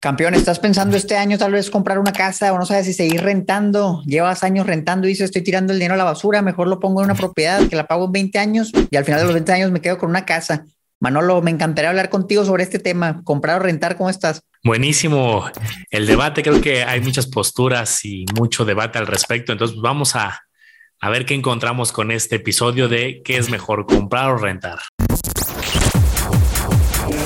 Campeón, ¿estás pensando este año tal vez comprar una casa o no sabes si seguir rentando? Llevas años rentando y dices, estoy tirando el dinero a la basura, mejor lo pongo en una propiedad que la pago en 20 años y al final de los 20 años me quedo con una casa. Manolo, me encantaría hablar contigo sobre este tema, comprar o rentar, ¿cómo estás? Buenísimo el debate, creo que hay muchas posturas y mucho debate al respecto, entonces vamos a, a ver qué encontramos con este episodio de qué es mejor comprar o rentar.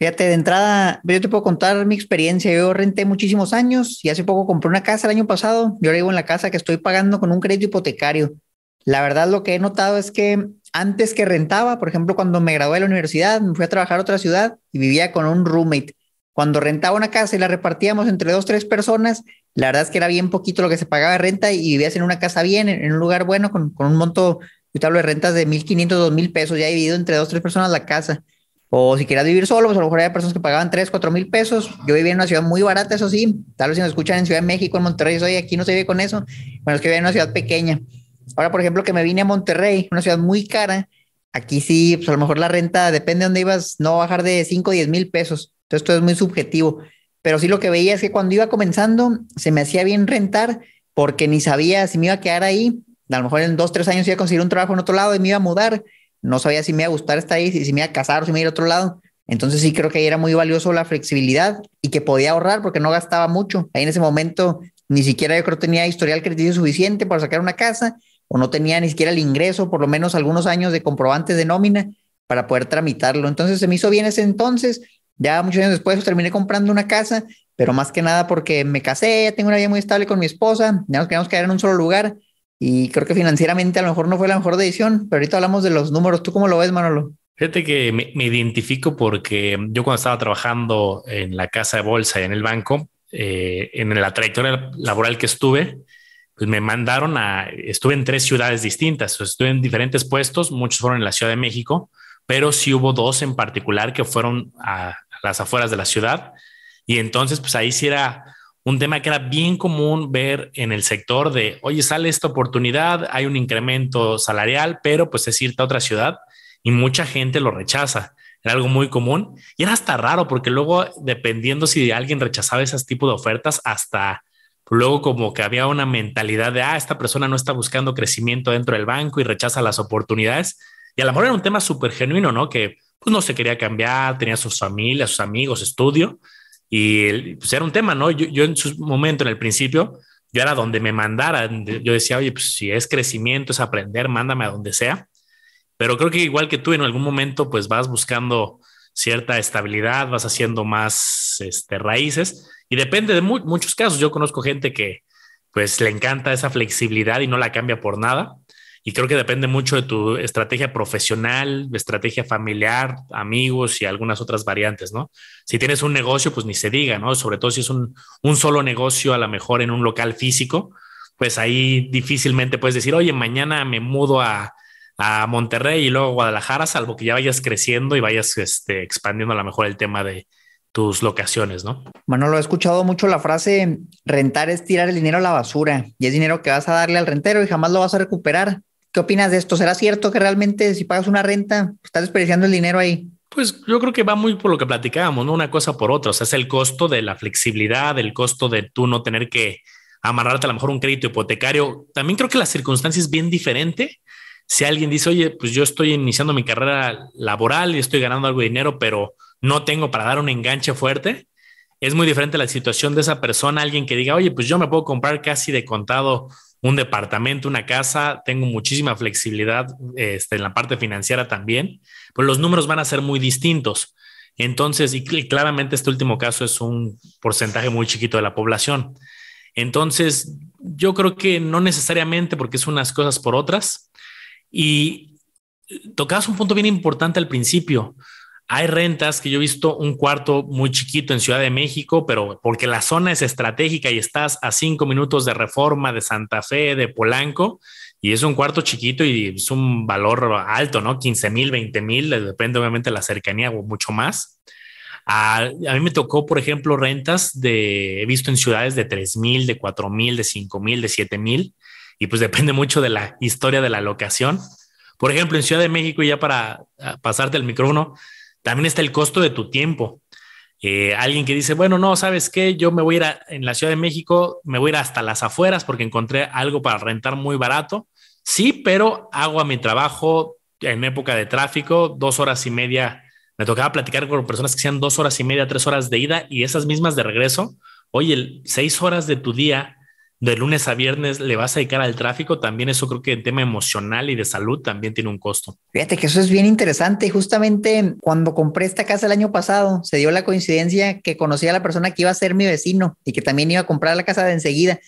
Fíjate, de entrada, yo te puedo contar mi experiencia. Yo renté muchísimos años y hace poco compré una casa el año pasado. Yo ahora vivo en la casa que estoy pagando con un crédito hipotecario. La verdad, lo que he notado es que antes que rentaba, por ejemplo, cuando me gradué de la universidad, me fui a trabajar a otra ciudad y vivía con un roommate. Cuando rentaba una casa y la repartíamos entre dos, tres personas, la verdad es que era bien poquito lo que se pagaba de renta y vivías en una casa bien, en, un lugar bueno, con, con un monto, yo te hablo de rentas de 1.500, 2.000 pesos, ya dividido entre dos, tres personas la casa. O si quieras vivir solo, pues a lo mejor hay personas que pagaban 3, 4 mil pesos. Yo vivía en una ciudad muy barata, eso sí. Tal vez si me escuchan en Ciudad de México, en Monterrey, soy aquí no se vive con eso. Bueno, es que vivía en una ciudad pequeña. Ahora, por ejemplo, que me vine a Monterrey, una ciudad muy cara, aquí sí, pues a lo mejor la renta, depende de dónde ibas, no bajar de 5 o 10 mil pesos. Entonces, esto es muy subjetivo. Pero sí lo que veía es que cuando iba comenzando, se me hacía bien rentar porque ni sabía si me iba a quedar ahí. A lo mejor en dos, tres años iba a conseguir un trabajo en otro lado y me iba a mudar. No sabía si me iba a gustar estar ahí, si me iba a casar o si me iba a ir a otro lado. Entonces sí creo que ahí era muy valioso la flexibilidad y que podía ahorrar porque no gastaba mucho. Ahí en ese momento ni siquiera yo creo tenía historial crediticio suficiente para sacar una casa o no tenía ni siquiera el ingreso, por lo menos algunos años de comprobantes de nómina para poder tramitarlo. Entonces se me hizo bien ese entonces. Ya muchos años después terminé comprando una casa, pero más que nada porque me casé, tengo una vida muy estable con mi esposa, ya nos queríamos quedar en un solo lugar y creo que financieramente a lo mejor no fue la mejor decisión, pero ahorita hablamos de los números. ¿Tú cómo lo ves, Manolo? Fíjate que me, identifico porque yo cuando estaba trabajando en la casa de bolsa y en el banco, eh, en la trayectoria laboral que estuve, pues me mandaron a, estuve en tres ciudades distintas, estuve en diferentes puestos, muchos fueron en la Ciudad de México, pero sí hubo dos en particular que fueron a, las afueras de la ciudad. Y entonces, pues ahí sí era un tema que era bien común ver en el sector de, oye, sale esta oportunidad, hay un incremento salarial, pero pues es irte a otra ciudad y mucha gente lo rechaza. Era algo muy común y era hasta raro porque luego, dependiendo si alguien rechazaba ese tipo de ofertas, hasta luego como que había una mentalidad de, ah, esta persona no está buscando crecimiento dentro del banco y rechaza las oportunidades. Y a lo mejor era un tema súper genuino, ¿no? Que pues no se quería cambiar, tenía sus familias, sus amigos, estudio. Y pues era un tema, ¿no? Yo, yo en su momento, en el principio, yo era donde me mandaran. Yo decía, oye, pues si es crecimiento, es aprender, mándame a donde sea. Pero creo que igual que tú en algún momento pues vas buscando cierta estabilidad, vas haciendo más este, raíces y depende de muchos casos. Yo conozco gente que pues le encanta esa flexibilidad y no la cambia por nada. Y creo que depende mucho de tu estrategia profesional, estrategia familiar, amigos y algunas otras variantes, ¿no? Si tienes un negocio, pues ni se diga, ¿no? Sobre todo si es un, un solo negocio, a lo mejor en un local físico, pues ahí difícilmente puedes decir, oye, mañana me mudo a, a Monterrey y luego a Guadalajara, salvo que ya vayas creciendo y vayas este, expandiendo a lo mejor el tema de tus locaciones, ¿no? Manolo, he escuchado mucho la frase rentar es tirar el dinero a la basura y es dinero que vas a darle al rentero y jamás lo vas a recuperar. ¿Qué opinas de esto? ¿Será cierto que realmente si pagas una renta estás desperdiciando el dinero ahí? Pues yo creo que va muy por lo que platicábamos, ¿no? Una cosa por otra. O sea, es el costo de la flexibilidad, el costo de tú no tener que amarrarte a lo mejor un crédito hipotecario. También creo que la circunstancia es bien diferente si alguien dice, oye, pues yo estoy iniciando mi carrera laboral y estoy ganando algo de dinero, pero no tengo para dar un enganche fuerte, es muy diferente la situación de esa persona, alguien que diga, oye, pues yo me puedo comprar casi de contado un departamento, una casa, tengo muchísima flexibilidad este, en la parte financiera también, pues los números van a ser muy distintos. Entonces, y claramente este último caso es un porcentaje muy chiquito de la población. Entonces, yo creo que no necesariamente porque es unas cosas por otras, y tocabas un punto bien importante al principio. Hay rentas que yo he visto un cuarto muy chiquito en Ciudad de México, pero porque la zona es estratégica y estás a cinco minutos de Reforma, de Santa Fe, de Polanco, y es un cuarto chiquito y es un valor alto, ¿no? 15 mil, 20 mil, depende obviamente de la cercanía o mucho más. A, a, mí me tocó, por ejemplo, rentas de, he visto en ciudades de 3 mil, de 4 mil, de 5 mil, de 7 mil, y pues depende mucho de la historia de la locación. Por ejemplo, en Ciudad de México, ya para pasarte el micrófono, también está el costo de tu tiempo. Eh, alguien que dice, bueno, no, ¿sabes qué? Yo me voy a ir en la Ciudad de México, me voy a ir hasta las afueras porque encontré algo para rentar muy barato. Sí, pero hago a mi trabajo en época de tráfico, dos horas y media. Me tocaba platicar con personas que sean dos horas y media, tres horas de ida y esas mismas de regreso. Oye, seis horas de tu día de lunes a viernes le vas a dedicar al tráfico, también eso creo que en tema emocional y de salud también tiene un costo. Fíjate que eso es bien interesante. Justamente cuando compré esta casa el año pasado, se dio la coincidencia que conocí a la persona que iba a ser mi vecino y que también iba a comprar la casa de enseguida.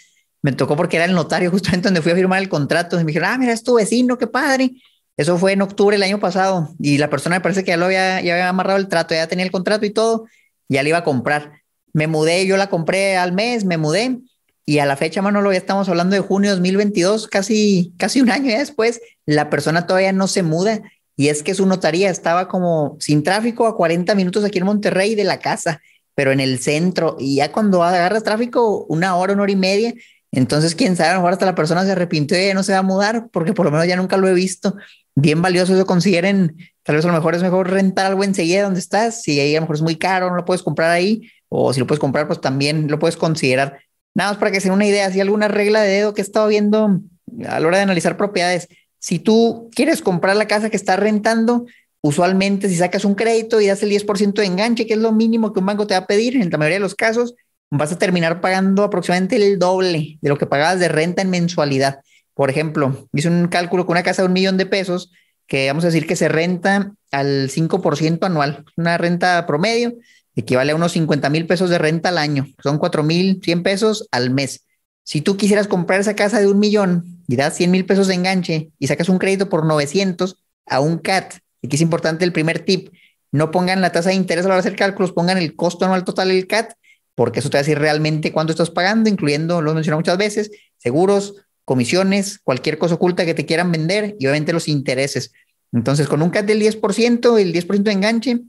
Me tocó porque era el notario justamente donde fui a firmar el contrato. Y me dijeron, ah, mira, es tu vecino, qué padre. Eso fue en octubre del año pasado y la persona me parece que ya lo había, ya había amarrado el trato, ya tenía el contrato y todo, ya le iba a comprar. Me mudé, yo la compré al mes, me mudé y a la fecha, Manolo, ya estamos hablando de junio de 2022, casi, casi un año después, la persona todavía no se muda. Y es que su notaría estaba como sin tráfico a 40 minutos aquí en Monterrey de la casa, pero en el centro. Y ya cuando agarras tráfico, una hora, una hora y media. Entonces, quién sabe, a lo mejor hasta la persona se arrepintió y ya no se va a mudar, porque por lo menos ya nunca lo he visto. Bien valioso eso consideren. Tal vez a lo mejor es mejor rentar algo enseguida donde estás. Si ahí a lo mejor es muy caro, no lo puedes comprar ahí. O si lo puedes comprar, pues también lo puedes considerar. Nada más para que se una idea, si alguna regla de dedo que he estado viendo a la hora de analizar propiedades, si tú quieres comprar la casa que estás rentando, usualmente si sacas un crédito y das el 10% de enganche, que es lo mínimo que un banco te va a pedir, en la mayoría de los casos, vas a terminar pagando aproximadamente el doble de lo que pagabas de renta en mensualidad. Por ejemplo, hice un cálculo con una casa de un millón de pesos, que vamos a decir que se renta al 5% anual, una renta promedio, equivale a unos 50 mil pesos de renta al año, son 4 mil 100 pesos al mes. Si tú quisieras comprar esa casa de un millón y das 100 mil pesos de enganche y sacas un crédito por 900 a un CAT, y que es importante el primer tip, no pongan la tasa de interés a la hora de hacer cálculos, pongan el costo anual total del CAT, porque eso te va a decir realmente cuánto estás pagando, incluyendo, lo he mencionado muchas veces, seguros, comisiones, cualquier cosa oculta que te quieran vender y obviamente los intereses. Entonces, con un CAT del 10%, el 10% de enganche,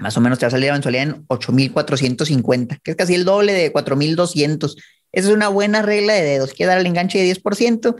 más o menos te va a salir la mensualidad en 8,450, que es casi el doble de 4,200. Esa es una buena regla de dedos. Quieres dar el enganche de 10%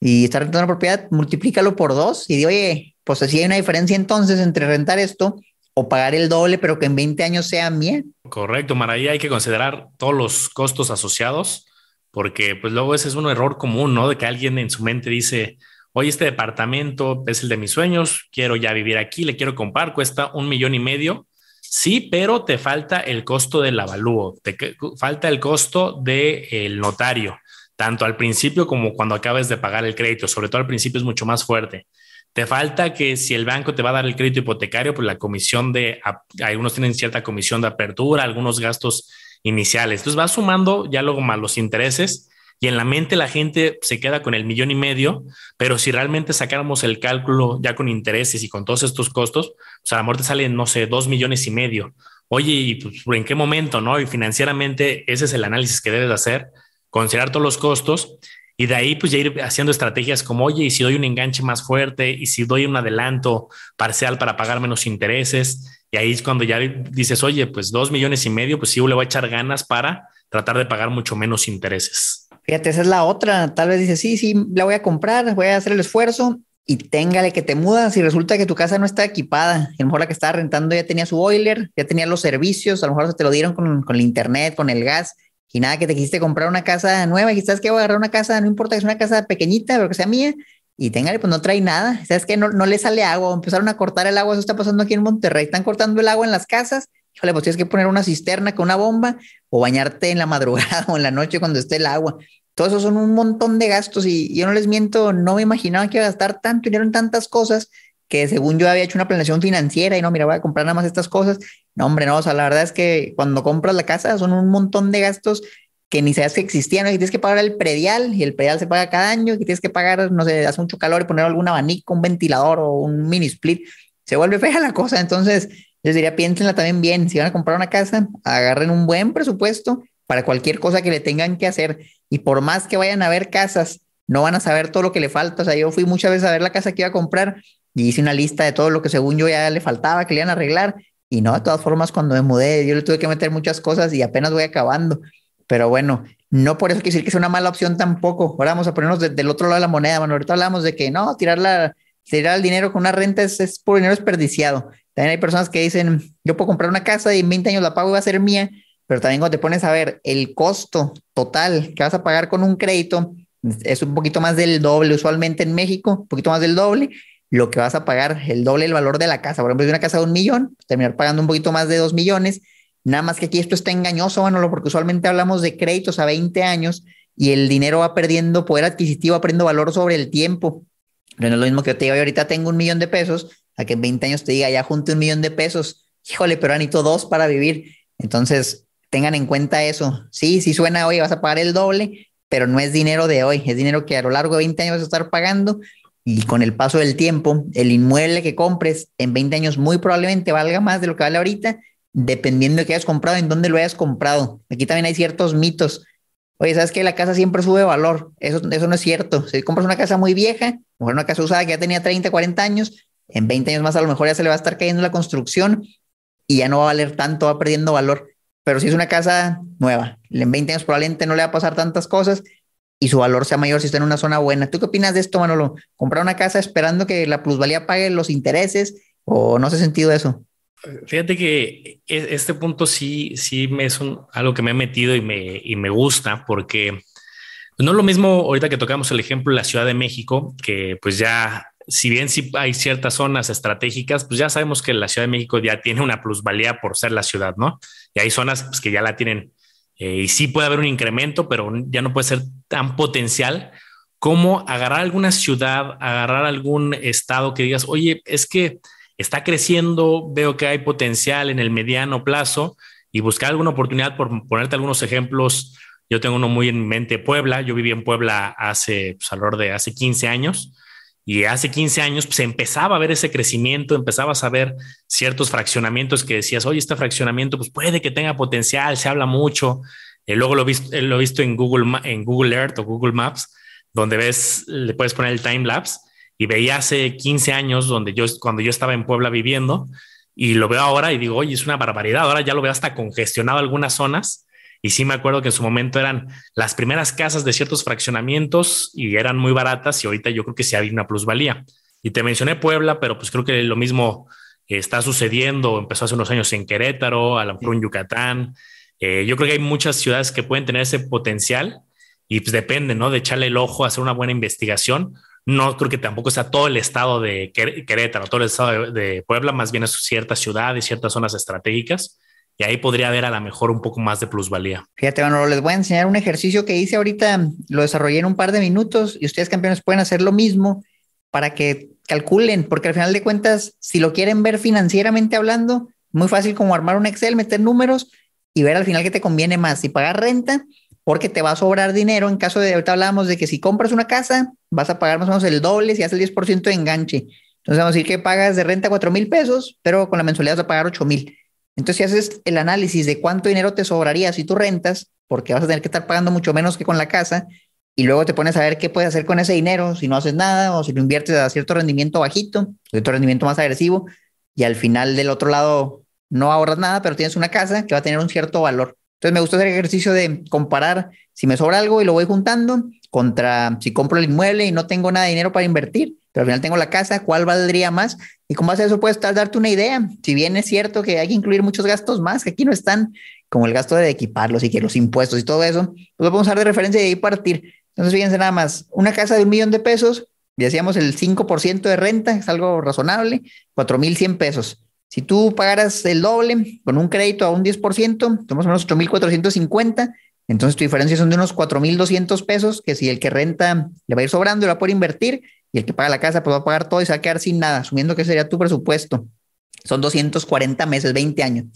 y estar rentando una propiedad, multiplícalo por dos y di, oye, pues así hay una diferencia entonces entre rentar esto o pagar el doble, pero que en 20 años sea mía. Correcto, Maravilla, hay que considerar todos los costos asociados, porque pues luego ese es un error común, ¿no? De que alguien en su mente dice, oye, este departamento es el de mis sueños, quiero ya vivir aquí, le quiero comprar, cuesta un millón y medio Sí, pero te falta el costo del avalúo, te falta el costo del notario, tanto al principio como cuando acabes de pagar el crédito, sobre todo al principio es mucho más fuerte. Te falta que si el banco te va a dar el crédito hipotecario, pues la comisión de, algunos tienen cierta comisión de apertura, algunos gastos iniciales. Entonces vas sumando ya luego más los intereses y en la mente la gente se queda con el millón y medio, pero si realmente sacáramos el cálculo ya con intereses y con todos estos costos, pues a la muerte salen, no sé, dos millones y medio. Oye, ¿y pues, en qué momento, no? Y financieramente ese es el análisis que debes hacer, considerar todos los costos y de ahí pues ya ir haciendo estrategias como, oye, y si doy un enganche más fuerte y si doy un adelanto parcial para pagar menos intereses. Y ahí es cuando ya dices, oye, pues dos millones y medio, pues sí, le voy a echar ganas para tratar de pagar mucho menos intereses. Fíjate, esa es la otra. Tal vez dices, sí, sí, la voy a comprar, voy a hacer el esfuerzo y téngale que te mudas. Y resulta que tu casa no está equipada. A lo mejor la que estaba rentando ya tenía su boiler, ya tenía los servicios, a lo mejor se te lo dieron con, con el internet, con el gas y nada, que te quisiste comprar una casa nueva. Y sabes que voy a agarrar una casa, no importa que sea una casa pequeñita, pero que sea mía y téngale, pues no trae nada. Sabes que no, no le sale agua, empezaron a cortar el agua, eso está pasando aquí en Monterrey, están cortando el agua en las casas. Híjole, pues tienes que poner una cisterna con una bomba o bañarte en la madrugada o en la noche cuando esté el agua. Todo eso son un montón de gastos y yo no les miento, no me imaginaba que iba a gastar tanto dinero en tantas cosas que según yo había hecho una planeación financiera y no, mira, voy a comprar nada más estas cosas. No, hombre, no, o sea, la verdad es que cuando compras la casa son un montón de gastos que ni sabes que existían, y tienes que pagar el predial y el predial se paga cada año y tienes que pagar, no sé, hace mucho calor y poner algún abanico, un ventilador o un mini split. Se vuelve fea la cosa, entonces les diría, piénsenla también bien. Si van a comprar una casa, agarren un buen presupuesto para cualquier cosa que le tengan que hacer. Y por más que vayan a ver casas, no van a saber todo lo que le falta. O sea, yo fui muchas veces a ver la casa que iba a comprar y hice una lista de todo lo que según yo ya le faltaba, que le iban a arreglar. Y no, de todas formas, cuando me mudé, yo le tuve que meter muchas cosas y apenas voy acabando. Pero bueno, no por eso quiere decir que sea una mala opción tampoco. Ahora vamos a ponernos del otro lado de la moneda, mano. Ahorita hablamos de que no, tirar, la, tirar el dinero con una renta es, es por dinero desperdiciado. También hay personas que dicen, yo puedo comprar una casa y en 20 años la pago y va a ser mía, pero también cuando te pones a ver el costo total que vas a pagar con un crédito, es un poquito más del doble, usualmente en México, un poquito más del doble, lo que vas a pagar, el doble el valor de la casa. Por ejemplo, si una casa de un millón, terminar pagando un poquito más de dos millones. Nada más que aquí esto está engañoso, bueno, porque usualmente hablamos de créditos a 20 años y el dinero va perdiendo poder adquisitivo, va perdiendo valor sobre el tiempo. No es lo mismo que yo te diga, ahorita tengo un millón de pesos, a que en 20 años te diga, ya junte un millón de pesos. Híjole, pero necesito dos para vivir. Entonces, tengan en cuenta eso. Sí, sí suena hoy, vas a pagar el doble, pero no es dinero de hoy, es dinero que a lo largo de 20 años vas a estar pagando y con el paso del tiempo, el inmueble que compres en 20 años muy probablemente valga más de lo que vale ahorita, dependiendo de qué hayas comprado, en dónde lo hayas comprado. Aquí también hay ciertos mitos. Oye, ¿sabes que La casa siempre sube valor. Eso, eso no es cierto. Si compras una casa muy vieja, o una casa usada que ya tenía 30, 40 años, en 20 años más a lo mejor ya se le va a estar cayendo la construcción y ya no va a valer tanto, va perdiendo valor. Pero si es una casa nueva, en 20 años probablemente no le va a pasar tantas cosas y su valor sea mayor si está en una zona buena. ¿Tú qué opinas de esto, Manolo? ¿Comprar una casa esperando que la plusvalía pague los intereses o no hace sentido eso? Fíjate que e, este punto sí, sí me es algo que me he metido y me, y me gusta porque no es lo mismo ahorita que tocamos el ejemplo de la Ciudad de México, que pues ya si bien sí hay ciertas zonas estratégicas, pues ya sabemos que la Ciudad de México ya tiene una plusvalía por ser la ciudad, ¿no? Y hay zonas pues, que ya la tienen eh, y sí puede haber un incremento, pero ya no puede ser tan potencial como agarrar alguna ciudad, agarrar algún estado que digas, oye, es que está creciendo, veo que hay potencial en el mediano plazo y buscar alguna oportunidad, por ponerte algunos ejemplos. Yo tengo uno muy en mente, Puebla. Yo viví en Puebla hace, pues, alrededor de hace 15 años y hace 15 años se pues, empezaba a ver ese crecimiento, empezabas a ver ciertos fraccionamientos que decías, oye, este fraccionamiento pues puede que tenga potencial, se habla mucho. Eh, luego lo, visto, lo he visto en Google, en Google Earth o Google Maps, donde ves, le puedes poner el time lapse y veía hace 15 años donde yo, cuando yo estaba en Puebla viviendo y lo veo ahora y digo, oye, es una barbaridad. Ahora ya lo veo hasta congestionado algunas zonas y sí me acuerdo que en su momento eran las primeras casas de ciertos fraccionamientos y eran muy baratas y ahorita yo creo que sí hay una plusvalía. Y te mencioné Puebla, pero pues creo que lo mismo está sucediendo, empezó hace unos años en Querétaro, a lo mejor en Yucatán. Eh, yo creo que hay muchas ciudades que pueden tener ese potencial y pues depende, ¿no? De echarle el ojo, hacer una buena investigación. No creo que tampoco sea todo el estado de Querétaro, todo el estado de, Puebla, más bien es ciertas ciudades, ciertas zonas estratégicas y ahí podría haber a lo mejor un poco más de plusvalía. Fíjate, bueno, les voy a enseñar un ejercicio que hice ahorita, lo desarrollé en un par de minutos y ustedes campeones pueden hacer lo mismo para que calculen, porque al final de cuentas, si lo quieren ver financieramente hablando, muy fácil como armar un Excel, meter números y ver al final qué te conviene más, si pagar renta, porque te va a sobrar dinero en caso de, ahorita hablábamos de que si compras una casa, vas a pagar más o menos el doble si haces el 10% de enganche. Entonces vamos a decir que pagas de renta 4 mil pesos, pero con la mensualidad vas a pagar 8 mil. Entonces, si haces el análisis de cuánto dinero te sobraría si tú rentas, porque vas a tener que estar pagando mucho menos que con la casa, y luego te pones a ver qué puedes hacer con ese dinero, si no haces nada o si lo inviertes a cierto rendimiento bajito, cierto rendimiento más agresivo, y al final del otro lado no ahorras nada, pero tienes una casa que va a tener un cierto valor. Entonces, me gusta hacer el ejercicio de comparar si me sobra algo y lo voy juntando contra si compro el inmueble y no tengo nada de dinero para invertir pero al final tengo la casa, ¿cuál valdría más? Y con base a eso puedes darte una idea. Si bien es cierto que hay que incluir muchos gastos más, que aquí no están, como el gasto de equiparlos y que los impuestos y todo eso, pues lo podemos usar de referencia y ahí partir. Entonces, fíjense nada más, una casa de un millón de pesos, decíamos el 5% de renta, es algo razonable, 4.100 pesos. Si tú pagaras el doble con un crédito a un 10%, tenemos unos 8.450, entonces tu diferencia son de unos 4.200 pesos, que si el que renta le va a ir sobrando y va a poder invertir, y el que paga la casa pues va a pagar todo y se va a quedar sin nada, asumiendo que sería tu presupuesto. Son 240 meses, 20 años.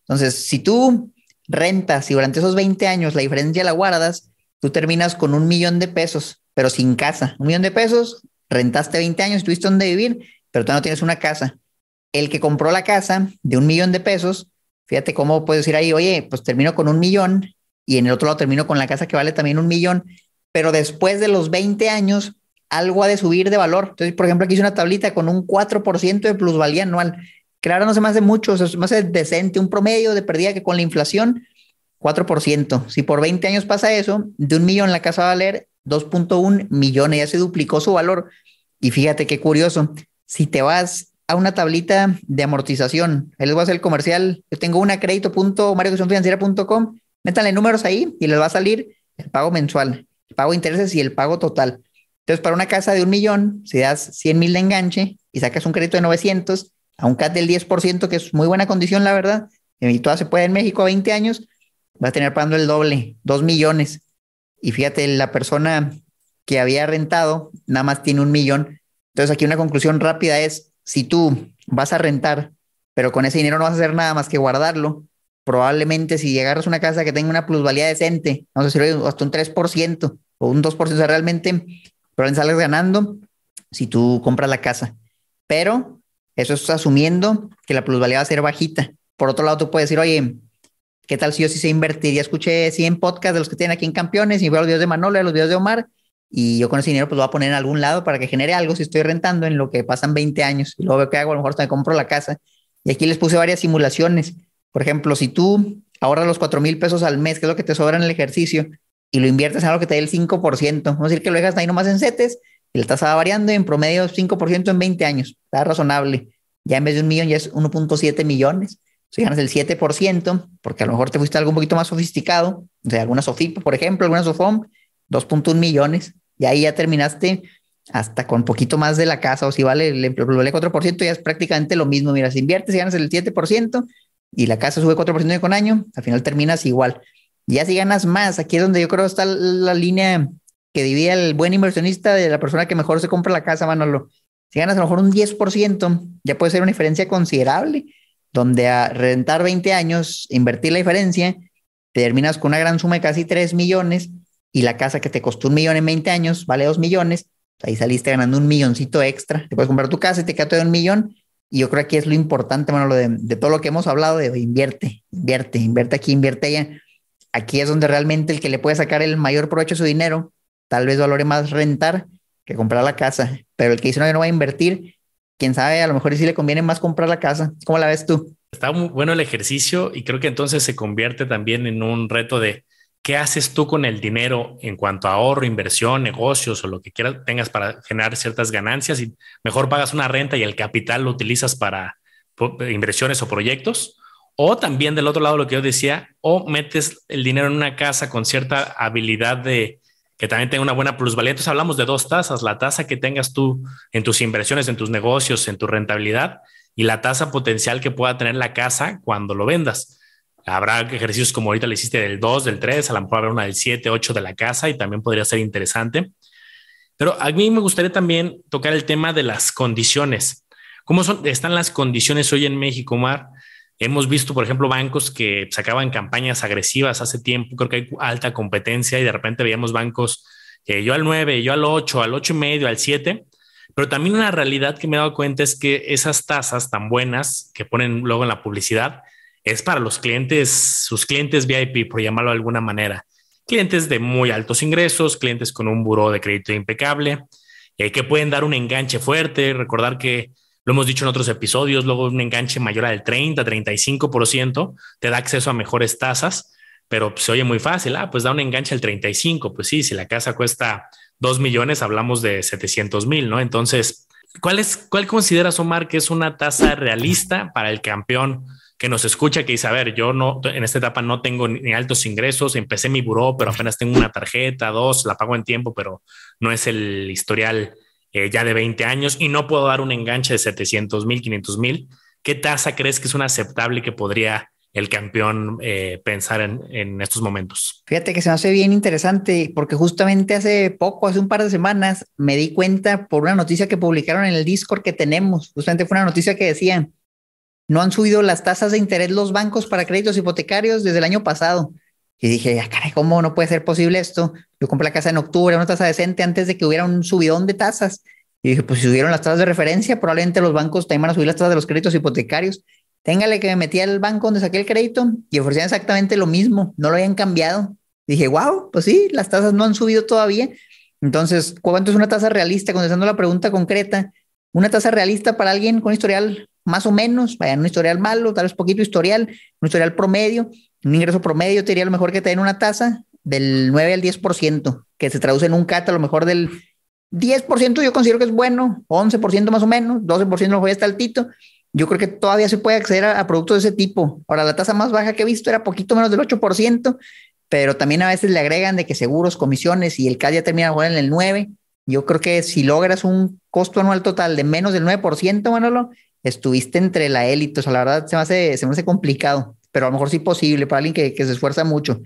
Entonces, si tú rentas y durante esos 20 años la diferencia la guardas, tú terminas con un millón de pesos, pero sin casa. Un millón de pesos, rentaste 20 años, tuviste donde vivir, pero tú no tienes una casa. el que compró la casa de un millón de pesos, fíjate cómo puedes decir ahí, oye, pues termino con un millón y en el otro lado termino con la casa que vale también un millón, pero después de los 20 años, algo ha de subir de valor. Entonces, por ejemplo, aquí hice una tablita con un 4% de plusvalía anual. Claro, no se me hace mucho, se me hace decente, un promedio de pérdida que con la inflación, 4%. Si por 20 años pasa eso, de un millón la casa va a valer 2.1 millones, ya se duplicó su valor. Y fíjate qué curioso, si te vas a una tablita de amortización, ahí les voy a hacer el comercial, yo tengo una crédito.mariocasiónfinanciera.com, métanle números ahí y les va a salir el pago mensual, el pago de intereses y el pago total. Entonces, para una casa de un millón, si das 100 mil de enganche y sacas un crédito de 900, a un CAT del 10%, que es muy buena condición, la verdad, y toda se puede en México a 20 años, vas a tener pagando el doble, 2 millones. Y fíjate, la persona que había rentado nada más tiene un millón. Entonces, aquí una conclusión rápida es, si tú vas a rentar, pero con ese dinero no vas a hacer nada más que guardarlo, probablemente si agarras una casa que tenga una plusvalía decente, vamos a decir hasta un 3% o un 2%, o sea, realmente probablemente sales ganando si tú compras la casa. Pero eso es asumiendo que la plusvalía va a ser bajita. Por otro lado, tú puedes decir, oye, ¿qué tal si yo sí sé invertir? Ya escuché 100 podcasts de los que tienen aquí en Campeones y veo los videos de Manolo, los videos de Omar, y yo con ese dinero pues lo voy a poner en algún lado para que genere algo si estoy rentando en lo que pasan 20 años. Y luego veo que hago, a lo mejor me compro la casa. Y aquí les puse varias simulaciones. Por ejemplo, si tú ahorras los 4 mil pesos al mes, que es lo que te sobra en el ejercicio, y lo inviertes en algo que te dé el 5%, vamos a decir que lo dejas ahí nomás en CETES, y la tasa va variando en promedio 5% en 20 años. Está razonable. Ya en vez de un millón ya es 1.7 millones. Si ganas el 7%, porque a lo mejor te fuiste algo un poquito más sofisticado, o sea, alguna SOFIP, por ejemplo, alguna SOFOM, 2.1 millones. Y ahí ya terminaste hasta con poquito más de la casa, o si vale el, el 4%, ya es prácticamente lo mismo. Mira, si inviertes y ganas el 7% y la casa sube 4% con año, al final terminas igual. Ya si ganas más, aquí es donde yo creo está la línea que divide el buen inversionista de la persona que mejor se compra la casa, Manolo. Si ganas a lo mejor un 10%, ya puede ser una diferencia considerable, donde a rentar 20 años, invertir la diferencia, te terminas con una gran suma de casi 3 millones y la casa que te costó un millón en 20 años vale 2 millones, ahí saliste ganando un milloncito extra, te puedes comprar tu casa y te queda todo un millón. Y yo creo que aquí es lo importante, Manolo, de, de todo lo que hemos hablado de invierte, invierte, invierte aquí, invierte allá. Aquí es donde realmente el que le puede sacar el mayor provecho a su dinero tal vez valore más rentar que comprar la casa, pero el que dice no, yo no va a invertir, quién sabe, a lo mejor sí le conviene más comprar la casa. ¿Cómo la ves tú? Está muy bueno el ejercicio y creo que entonces se convierte también en un reto de qué haces tú con el dinero en cuanto a ahorro, inversión, negocios o lo que quieras tengas para generar ciertas ganancias y mejor pagas una renta y el capital lo utilizas para inversiones o proyectos. O también del otro lado lo que yo decía, o metes el dinero en una casa con cierta habilidad de, que también tenga una buena plusvalía. Entonces hablamos de dos tasas, la tasa que tengas tú en tus inversiones, en tus negocios, en tu rentabilidad y la tasa potencial que pueda tener la casa cuando lo vendas. Habrá ejercicios como ahorita le hiciste del 2, del 3, a lo mejor habrá una del 7, 8 de la casa y también podría ser interesante. Pero a mí me gustaría también tocar el tema de las condiciones. ¿Cómo son, están las condiciones hoy en México, Mar? Hemos visto, por ejemplo, bancos que sacaban campañas agresivas hace tiempo, creo que hay alta competencia y de repente veíamos bancos yo al 9, yo al 8, al 8 y medio, al 7, pero también una realidad que me he dado cuenta es que esas tasas tan buenas que ponen luego en la publicidad es para los clientes, sus clientes VIP, por llamarlo de alguna manera. Clientes de muy altos ingresos, clientes con un buro de crédito impecable, eh, que pueden dar un enganche fuerte. Recordar que lo hemos dicho en otros episodios, luego un enganche mayor al 30, 35% te da acceso a mejores tasas, pero se oye muy fácil, ah, pues da un enganche al 35, pues sí, si la casa cuesta 2 millones, hablamos de 700 mil, ¿no? Entonces, ¿cuál, es, ¿cuál consideras, Omar, que es una tasa realista para el campeón que nos escucha, que dice, a ver, yo no, en esta etapa no tengo ni altos ingresos, empecé mi buró, pero apenas tengo una tarjeta, dos, la pago en tiempo, pero no es el historial eh, ya de 20 años y no puedo dar un enganche de 700 mil, 500 mil, ¿qué tasa crees que es una aceptable que podría el campeón eh, pensar en, en, estos momentos? Fíjate que se me hace bien interesante porque justamente hace poco, hace un par de semanas, me di cuenta por una noticia que publicaron en el Discord que tenemos. Justamente fue una noticia que decía, no han subido las tasas de interés los bancos para créditos hipotecarios desde el año pasado. Y dije, ah, caray, ¿cómo no puede ser posible esto? Yo compré la casa en octubre, una tasa decente antes de que hubiera un subidón de tasas. Y dije, pues si subieron las tasas de referencia, probablemente los bancos también van a subir las tasas de los créditos hipotecarios. Téngale que me metí al banco donde saqué el crédito y ofrecían exactamente lo mismo, no lo habían cambiado. dije, wow, pues sí, las tasas no han subido todavía. Entonces, ¿cuánto es una tasa realista? Contestando la pregunta concreta, una tasa realista para alguien con historial más o menos, vaya, un historial malo, tal vez poquito historial, un historial promedio, un ingreso promedio, te diría lo mejor que te den una tasa del 9 al 10%, que se traduce en un CAT a lo mejor del 10% yo considero que es bueno, 11% más o menos, 12% lo voy hasta altito. Yo creo que todavía se puede acceder a, productos de ese tipo. Ahora, la tasa más baja que he visto era poquito menos del 8%, pero también a veces le agregan de que seguros, comisiones y el CAT ya termina en el 9%. Yo creo que si logras un costo anual total de menos del 9%, Manolo, estuviste entre la élite. O sea, la verdad se me hace complicado, pero a lo mejor sí posible para alguien que, que se esfuerza mucho.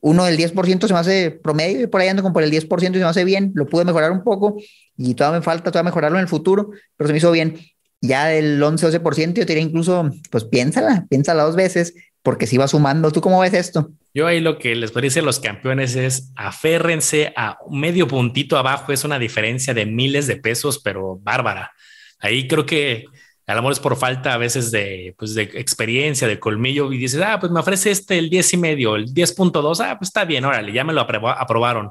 Uno del 10% se me hace promedio y por ahí ando como por el 10% y se me hace bien. Lo pude mejorar un poco y todavía me falta todavía mejorarlo en el futuro, pero se me hizo bien. Ya del 11-12% yo diría incluso, pues piénsala, piénsala dos veces, porque si va sumando. ¿Tú cómo ves esto? Yo ahí lo que les parece a los campeones es aférrense a medio puntito abajo, es una diferencia de miles de pesos, pero bárbara. Ahí creo que a lo mejor es por falta a veces de, pues de experiencia, de colmillo, y dices, ah, pues me ofrece este el 10 y medio, el 10.2, ah, pues está bien, órale, ya me lo aprobaron.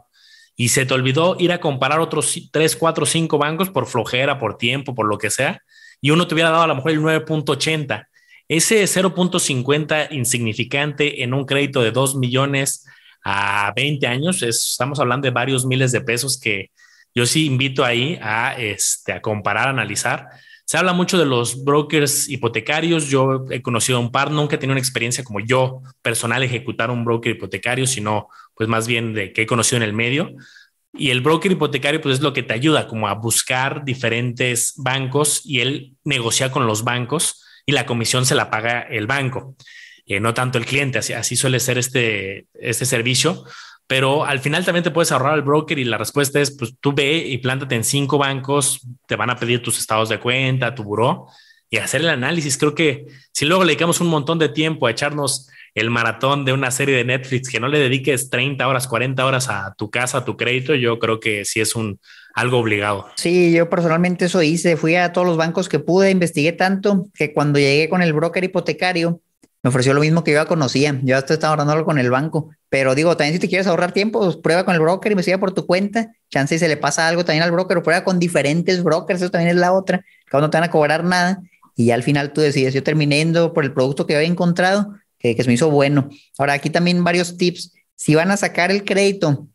Y se te olvidó ir a comparar otros 3, 4, 5 bancos por flojera, por tiempo, por lo que sea, y uno te hubiera dado a lo mejor el 9.80. Ese 0.50 insignificante en un crédito de 2 millones a 20 años, estamos hablando de varios miles de pesos que yo sí invito ahí a, este, a comparar, a analizar se habla mucho de los brokers hipotecarios. Yo he conocido un par, nunca he tenido una experiencia como yo personal ejecutar un broker hipotecario, sino pues más bien de que he conocido en el medio. Y el broker hipotecario pues es lo que te ayuda como a buscar diferentes bancos y él negocia con los bancos y la comisión se la paga el banco, eh, no tanto el cliente. Así, así suele ser este, este servicio pero al final también te puedes ahorrar al broker y la respuesta es, pues tú ve y plántate en cinco bancos, te van a pedir tus estados de cuenta, tu buró y hacer el análisis. Creo que si luego le dedicamos un montón de tiempo a echarnos el maratón de una serie de Netflix, que no le dediques 30 horas, 40 horas a tu casa, a tu crédito, yo creo que sí es un algo obligado. Sí, yo personalmente eso hice, fui a todos los bancos que pude, investigué tanto que cuando llegué con el broker hipotecario, me ofreció lo mismo que yo ya conocía. Yo ya estaba ahorrando con el banco. Pero digo, también si te quieres ahorrar tiempo, pues prueba con el broker y me sigue por tu cuenta. Chance y se le pasa algo también al broker o prueba con diferentes brokers. Eso también es la otra. Cada no te van a cobrar nada. Y al final tú decides. Yo terminé yendo por el producto que había encontrado, que, que se me hizo bueno. Ahora, aquí también varios tips. Si van a sacar el crédito,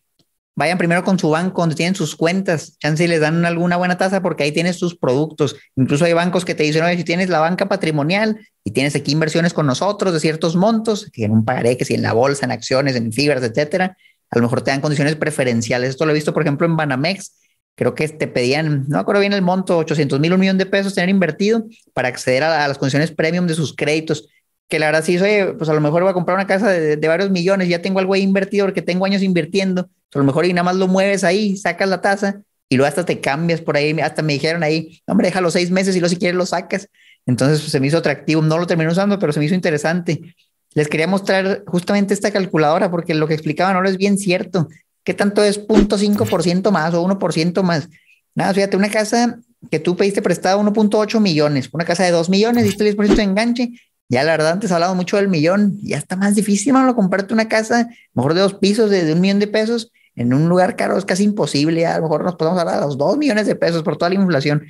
vayan primero con su banco donde tienen sus cuentas, chance y les dan alguna buena tasa porque ahí tienes sus productos. Incluso hay bancos que te dicen, oye, si tienes la banca patrimonial y tienes aquí inversiones con nosotros de ciertos montos, que en un pagaré, que si en la bolsa, en acciones, en fibras, etcétera, a lo mejor te dan condiciones preferenciales. Esto lo he visto, por ejemplo, en Banamex. Creo que te pedían, no me acuerdo bien el monto, 800 mil, un millón de pesos tener invertido para acceder a, a las condiciones premium de sus créditos que la verdad sí, oye, pues a lo mejor voy a comprar una casa de, varios millones, ya tengo algo ahí invertido porque tengo años invirtiendo, pues a lo mejor y nada más lo mueves ahí, sacas la tasa y luego hasta te cambias por ahí, hasta me dijeron ahí, hombre, déjalo seis meses y luego si quieres lo sacas. Entonces pues, se me hizo atractivo, no lo terminé usando, pero se me hizo interesante. Les quería mostrar justamente esta calculadora porque lo que explicaban ahora es bien cierto. ¿Qué tanto es 0.5% más o 1% más? Nada, fíjate, una casa que tú pediste prestada 1.8 millones, una casa de 2 millones, diste el 10% de enganche, ya la verdad antes hablado mucho del millón, ya está más difícil, mano, comprarte una casa, mejor de dos pisos, de, un millón de pesos, en un lugar caro es casi imposible, a lo mejor nos podemos hablar de los dos millones de pesos por toda la inflación.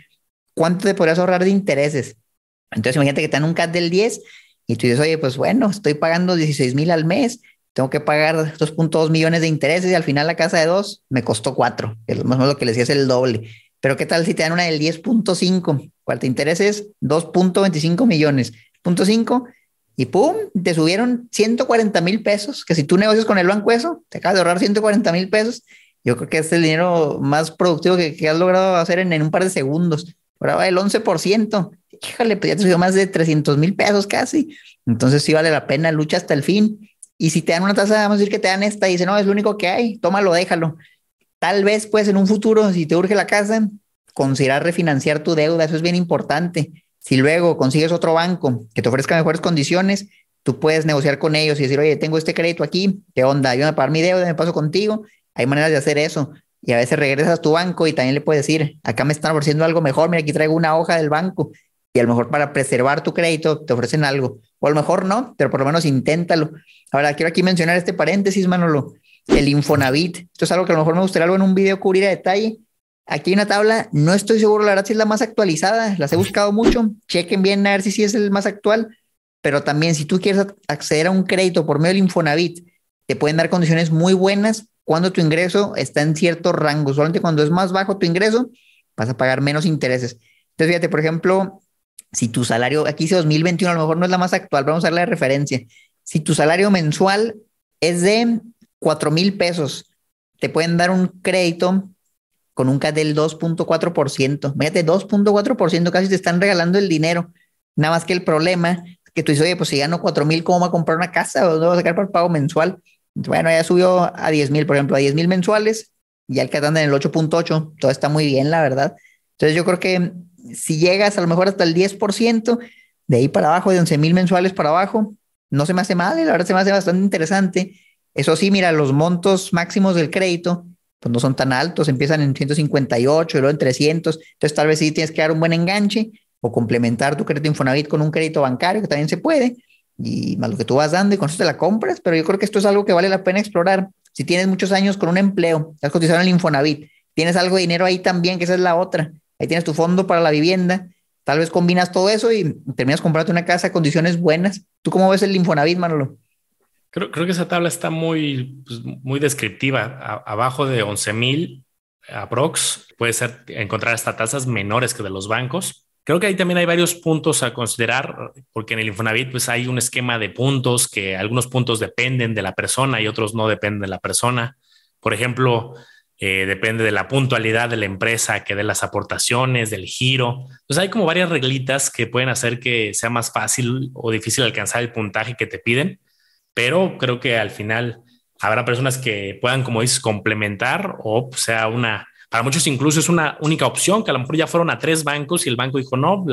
¿Cuánto te podrías ahorrar de intereses? Entonces imagínate que te dan un CAT del 10 y tú dices, oye, pues bueno, estoy pagando 16 mil al mes, tengo que pagar 2.2 millones de intereses y al final la casa de dos me costó 4, que es más o menos lo que les decía es el doble. Pero ¿qué tal si te dan una del 10.5? ¿Cuál te intereses? 2.25 millones punto cinco, y pum, te subieron 140 mil pesos, que si tú negocias con el banco eso, te acabas de ahorrar 140 mil pesos. Yo creo que es el dinero más productivo que, has logrado hacer en, un par de segundos. Ahora va el 11%. Híjole, pues ya te subió más de 300 mil pesos casi. Entonces sí vale la pena, lucha hasta el fin. Y si te dan una tasa, vamos a decir que te dan esta y dicen, no, es lo único que hay, tómalo, déjalo. Tal vez, pues, en un futuro, si te urge la casa, considerar refinanciar tu deuda, eso es bien importante. Si luego consigues otro banco que te ofrezca mejores condiciones, tú puedes negociar con ellos y decir, oye, tengo este crédito aquí, ¿qué onda? Yo me pagar mi deuda, me paso contigo. Hay maneras de hacer eso. y a veces regresas a tu banco y también le puedes decir, acá me están ofreciendo algo mejor, mira, aquí traigo una hoja del banco y a lo mejor para preservar tu crédito te ofrecen algo, o a lo mejor no, pero por lo menos inténtalo. Ahora, quiero aquí mencionar este paréntesis, Manolo, el Infonavit. Esto es algo que a lo mejor me gustaría algo en un video cubrir a detalle. Aquí hay una tabla, no estoy seguro, la verdad, si es la más actualizada, las he buscado mucho, chequen bien a ver si sí es el más actual, pero también si tú quieres acceder a un crédito por medio del Infonavit, te pueden dar condiciones muy buenas cuando tu ingreso está en cierto rango. Solamente cuando es más bajo tu ingreso, vas a pagar menos intereses. Entonces, fíjate, por ejemplo, si tu salario, aquí dice 2021, a lo mejor no es la más actual, vamos a darle la referencia. Si tu salario mensual es de 4 mil pesos, te pueden dar un crédito con un CAT del 2.4%. Fíjate, 2.4%, casi te están regalando el dinero. Nada más que el problema que tú dices, oye, pues si gano 4 mil, ¿cómo va a comprar una casa? ¿O no voy a sacar para el pago mensual? Bueno, ya subió a 10 mil, por ejemplo, a 10 mil mensuales, y el CAT anda en el 8.8, todo está muy bien, la verdad. Entonces yo creo que si llegas a lo mejor hasta el 10%, de ahí para abajo, de 11 mil mensuales para abajo, no se me hace mal, la verdad se me hace bastante interesante. Eso sí, mira, los montos máximos del crédito, pues no son tan altos, empiezan en 158 y luego en 300, entonces tal vez sí tienes que dar un buen enganche o complementar tu crédito Infonavit con un crédito bancario, que también se puede, y más lo que tú vas dando y con eso te la compras, pero yo creo que esto es algo que vale la pena explorar. Si tienes muchos años con un empleo, has cotizado en el Infonavit, tienes algo de dinero ahí también, que esa es la otra. Ahí tienes tu fondo para la vivienda, tal vez combinas todo eso y terminas comprando una casa a condiciones buenas. ¿Tú cómo ves el Infonavit, Manolo? Creo, creo que esa tabla está muy, pues, muy descriptiva. abajo de 11 mil aprox, puede ser encontrar hasta tasas menores que de los bancos Creo que ahí también hay varios puntos a considerar, porque en el Infonavit pues hay un esquema de puntos que algunos puntos dependen de la persona y otros no dependen de la persona. Por ejemplo, eh, depende de la puntualidad de la empresa que dé las aportaciones, del giro. Entonces hay como varias reglitas que pueden hacer que sea más fácil o difícil alcanzar el puntaje que te piden, pero creo que al final habrá personas que puedan, como dices, complementar o sea una para muchos incluso es una única opción, que a lo mejor ya fueron a tres bancos y el banco dijo, no,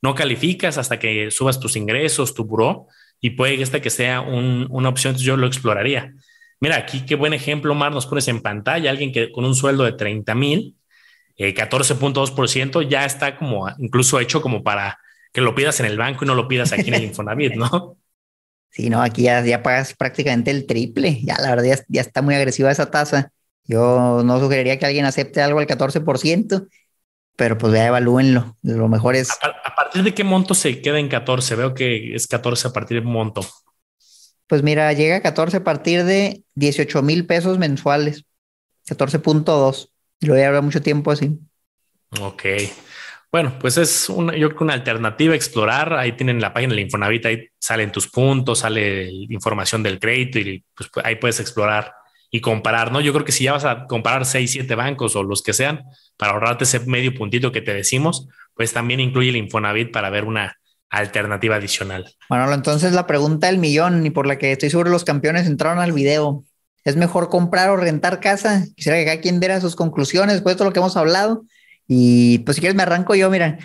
no calificas hasta que subas tus ingresos, tu buró, y puede que esta que sea una opción, yo lo exploraría. Mira, aquí qué buen ejemplo, Mar, nos pones en pantalla, alguien que con un sueldo de 30 mil, 14.2%, eh, ya está como incluso hecho como para que lo pidas en el banco y no lo pidas aquí en el Infonavit, ¿no? Sí, no, aquí ya, ya pagas prácticamente el triple, ya la verdad ya, ya está muy agresiva esa tasa. Yo no sugeriría que alguien acepte algo al 14%, pero pues ya evalúenlo. Lo mejor es. ¿A, partir de qué monto se queda en 14? Veo que es 14 a partir de un monto. Pues mira, llega a 14 a partir de 18 mil pesos mensuales, 14.2. Y lo voy a hablar mucho tiempo así. Ok. Bueno, pues es una, yo creo que una alternativa explorar. Ahí tienen la página de Infonavit, ahí salen tus puntos, sale información del crédito y pues ahí puedes explorar y comparar, ¿no? Yo creo que si ya vas a comparar seis, siete bancos o los que sean, para ahorrarte ese medio puntito que te decimos, pues también incluye el Infonavit para ver una alternativa adicional. Bueno, entonces la pregunta del millón y por la que estoy seguro los campeones entraron al video. ¿Es mejor comprar o rentar casa? Quisiera que cada quien diera sus conclusiones después de todo lo que hemos hablado. Y pues si quieres me arranco yo, mira,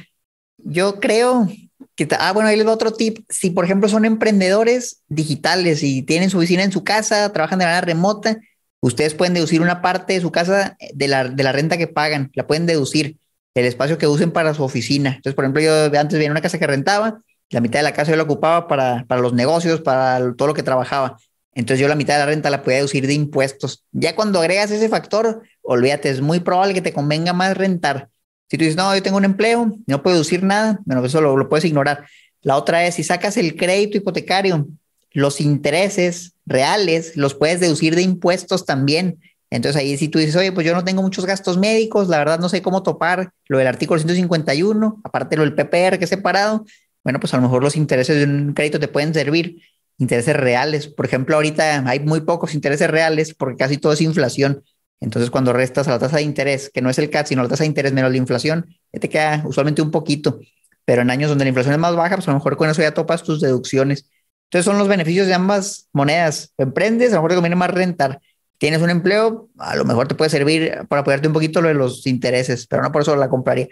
yo creo que, ah, bueno, ahí les doy otro tip. Si por ejemplo son emprendedores digitales y tienen su oficina en su casa, trabajan de manera remota, Ustedes pueden deducir una parte de su casa de la, de la renta que pagan, la pueden deducir, el espacio que usen para su oficina. Entonces, por ejemplo, yo antes vivía en una casa que rentaba, la mitad de la casa yo la ocupaba para, para los negocios, para todo lo que trabajaba. Entonces yo la mitad de la renta la podía deducir de impuestos. Ya cuando agregas ese factor, olvídate, es muy probable que te convenga más rentar. Si tú dices, no, yo tengo un empleo, no puedo deducir nada, bueno, eso lo, lo puedes ignorar. La otra es, si sacas el crédito hipotecario, los intereses reales los puedes deducir de impuestos también. Entonces ahí si tú dices, oye, pues yo no tengo muchos gastos médicos, la verdad no sé cómo topar lo del artículo 151, aparte lo del PPR que es separado, bueno, pues a lo mejor los intereses de un crédito te pueden servir, intereses reales. Por ejemplo, ahorita hay muy pocos intereses reales porque casi todo es inflación. Entonces cuando restas a la tasa de interés, que no es el CAT, sino la tasa de interés menos la inflación, ya te queda usualmente un poquito. Pero en años donde la inflación es más baja, pues a lo mejor con eso ya topas tus deducciones. Entonces son los beneficios de ambas monedas. Emprendes, a lo mejor te conviene más rentar. Tienes un empleo, a lo mejor te puede servir para apoyarte un poquito lo de los intereses, pero no por eso la compraría.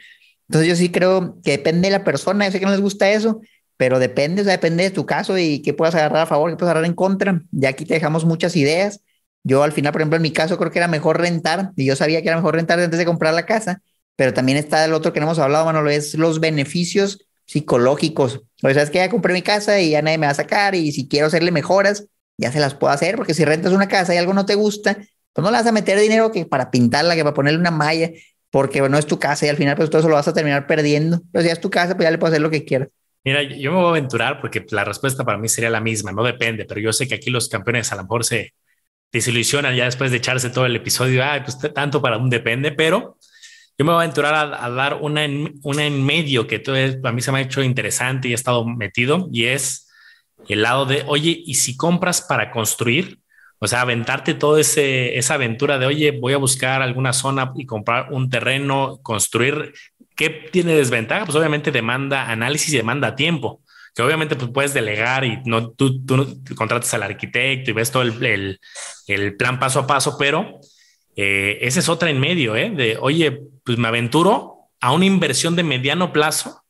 Entonces yo sí creo que depende de la persona. Yo sé que no les gusta eso, pero depende, o sea, depende de tu caso y qué puedas agarrar a favor, qué puedes agarrar en contra. Ya aquí te dejamos muchas ideas. Yo al final, por ejemplo, en mi caso creo que era mejor rentar y yo sabía que era mejor rentar antes de comprar la casa, pero también está el otro que no hemos hablado, Manolo, es los beneficios psicológicos. O sea, es que ya compré mi casa y ya nadie me va a sacar y si quiero hacerle mejoras, ya se las puedo hacer, porque si rentas una casa y algo no te gusta, pues no le vas a meter dinero que para pintarla, que para ponerle una malla, porque no es tu casa y al final pues todo eso lo vas a terminar perdiendo. Pero si es tu casa, pues ya le puedes hacer lo que quieras. Mira, yo me voy a aventurar porque la respuesta para mí sería la misma, no depende, pero yo sé que aquí los campeones a lo mejor se desilusionan ya después de echarse todo el episodio, ah, pues tanto para un depende, pero yo me voy a aventurar a, dar una en, una en medio que todo a mí se me ha hecho interesante y he estado metido y es el lado de, oye, ¿y si compras para construir? O sea, aventarte toda esa aventura de, oye, voy a buscar alguna zona y comprar un terreno, construir ¿Qué tiene desventaja? Pues obviamente demanda análisis y demanda tiempo, que obviamente pues puedes delegar y no tú, tú contratas al arquitecto y ves todo el, el, plan paso a paso, pero eh, esa es otra en medio, ¿eh? De, oye, pues me aventuro a una inversión de mediano plazo.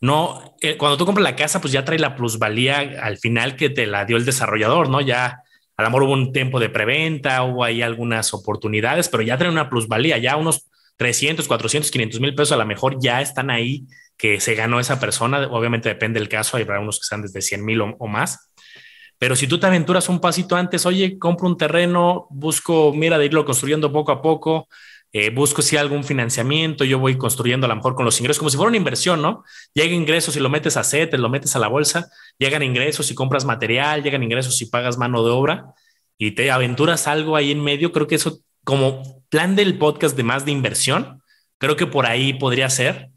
No, eh, cuando tú compras la casa, pues ya trae la plusvalía al final que te la dio el desarrollador, ¿no? Ya a lo mejor hubo un tiempo de preventa, hubo ahí algunas oportunidades, pero ya trae una plusvalía, ya unos 300, 400, 500 mil pesos a lo mejor ya están ahí que se ganó esa persona. Obviamente depende del caso, hay unos que están desde 100 mil o, más. Pero si tú te aventuras un pasito antes, oye, compro un terreno, busco, mira, de irlo construyendo poco a poco, eh, busco si hay algún financiamiento, yo voy construyendo a lo mejor con los ingresos, como si fuera una inversión, ¿no? Llega ingresos y lo metes a CETES, lo metes a la bolsa, llegan ingresos y compras material, llegan ingresos y pagas mano de obra y te aventuras algo ahí en medio, creo que eso como plan del podcast de más de inversión, creo que por ahí podría ser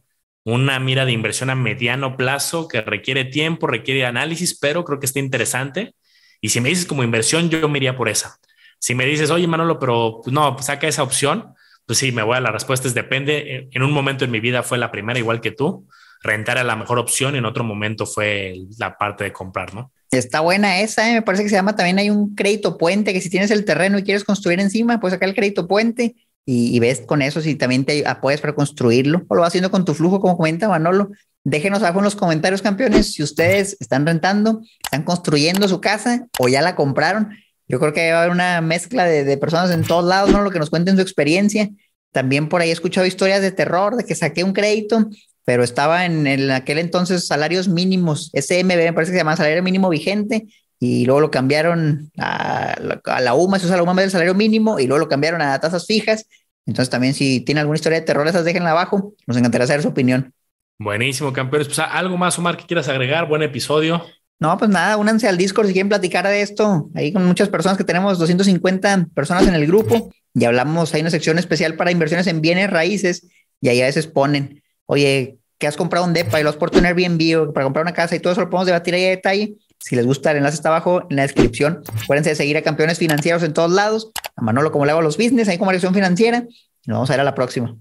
una mira de inversión a mediano plazo que requiere tiempo, requiere análisis, pero creo que está interesante. Y si me dices como inversión, yo me iría por esa. Si me dices, oye, Manolo, pero no, saca esa opción, pues sí, me voy a la respuesta es depende. En un momento en mi vida fue la primera, igual que tú. Rentar a la mejor opción, y en otro momento fue la parte de comprar, ¿no? Está buena esa, ¿eh? me parece que se llama también hay un crédito puente, que si tienes el terreno y quieres construir encima, puedes sacar el crédito puente y, ves con eso si también te apoyas para construirlo o lo vas haciendo con tu flujo, como comenta Manolo. Déjenos abajo en los comentarios, campeones, si ustedes están rentando, están construyendo su casa o ya la compraron. Yo creo que va a haber una mezcla de, de personas en todos lados, ¿no? Lo que nos cuenten su experiencia. También por ahí he escuchado historias de terror, de que saqué un crédito pero estaba en, aquel entonces salarios mínimos, SMB me parece que se llama salario mínimo vigente, y luego lo cambiaron a, la UMA, eso es la UMA del salario mínimo, y luego lo cambiaron a tasas fijas. Entonces también si tiene alguna historia de terror, esas déjenla abajo, nos encantaría saber su opinión. Buenísimo, campeones. Pues algo más, Omar, que quieras agregar, buen episodio. No, pues nada, únanse al Discord si quieren platicar de esto. Ahí con muchas personas que tenemos 250 personas en el grupo y hablamos, hay una sección especial para inversiones en bienes raíces y ahí a veces ponen oye, que has comprado un DEPA y lo has puesto en Airbnb o para comprar una casa y todo eso lo podemos debatir ahí a detalle. Si les gusta, el enlace está abajo en la descripción. Acuérdense de seguir a campeones financieros en todos lados. A Manolo, como le hago a los business, ahí como dirección financiera. nos vamos a ver a la próxima.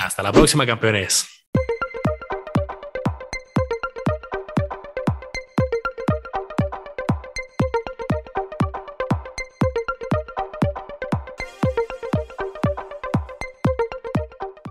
Hasta la próxima, campeones.